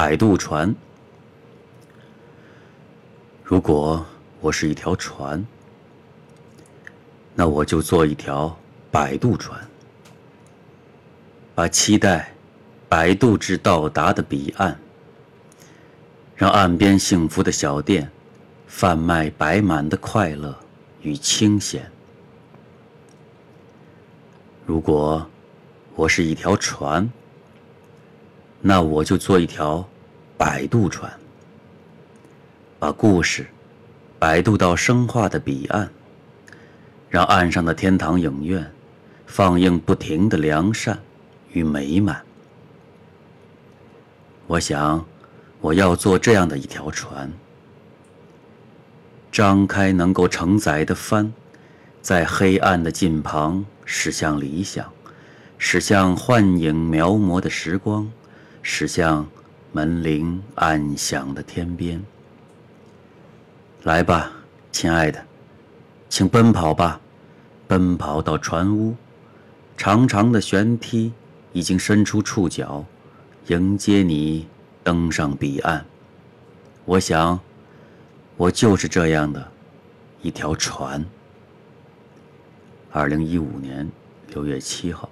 摆渡船。如果我是一条船，那我就做一条摆渡船，把期待摆渡至到达的彼岸，让岸边幸福的小店贩卖摆满的快乐与清闲。如果我是一条船，那我就做一条摆渡船，把故事摆渡到生化的彼岸，让岸上的天堂影院放映不停的良善与美满。我想，我要做这样的一条船，张开能够承载的帆，在黑暗的近旁驶向理想。驶向幻影描摹的时光，驶向门铃暗响的天边。来吧，亲爱的，请奔跑吧，奔跑到船屋。长长的舷梯已经伸出触角，迎接你登上彼岸。我想，我就是这样的一条船。二零一五年六月七号。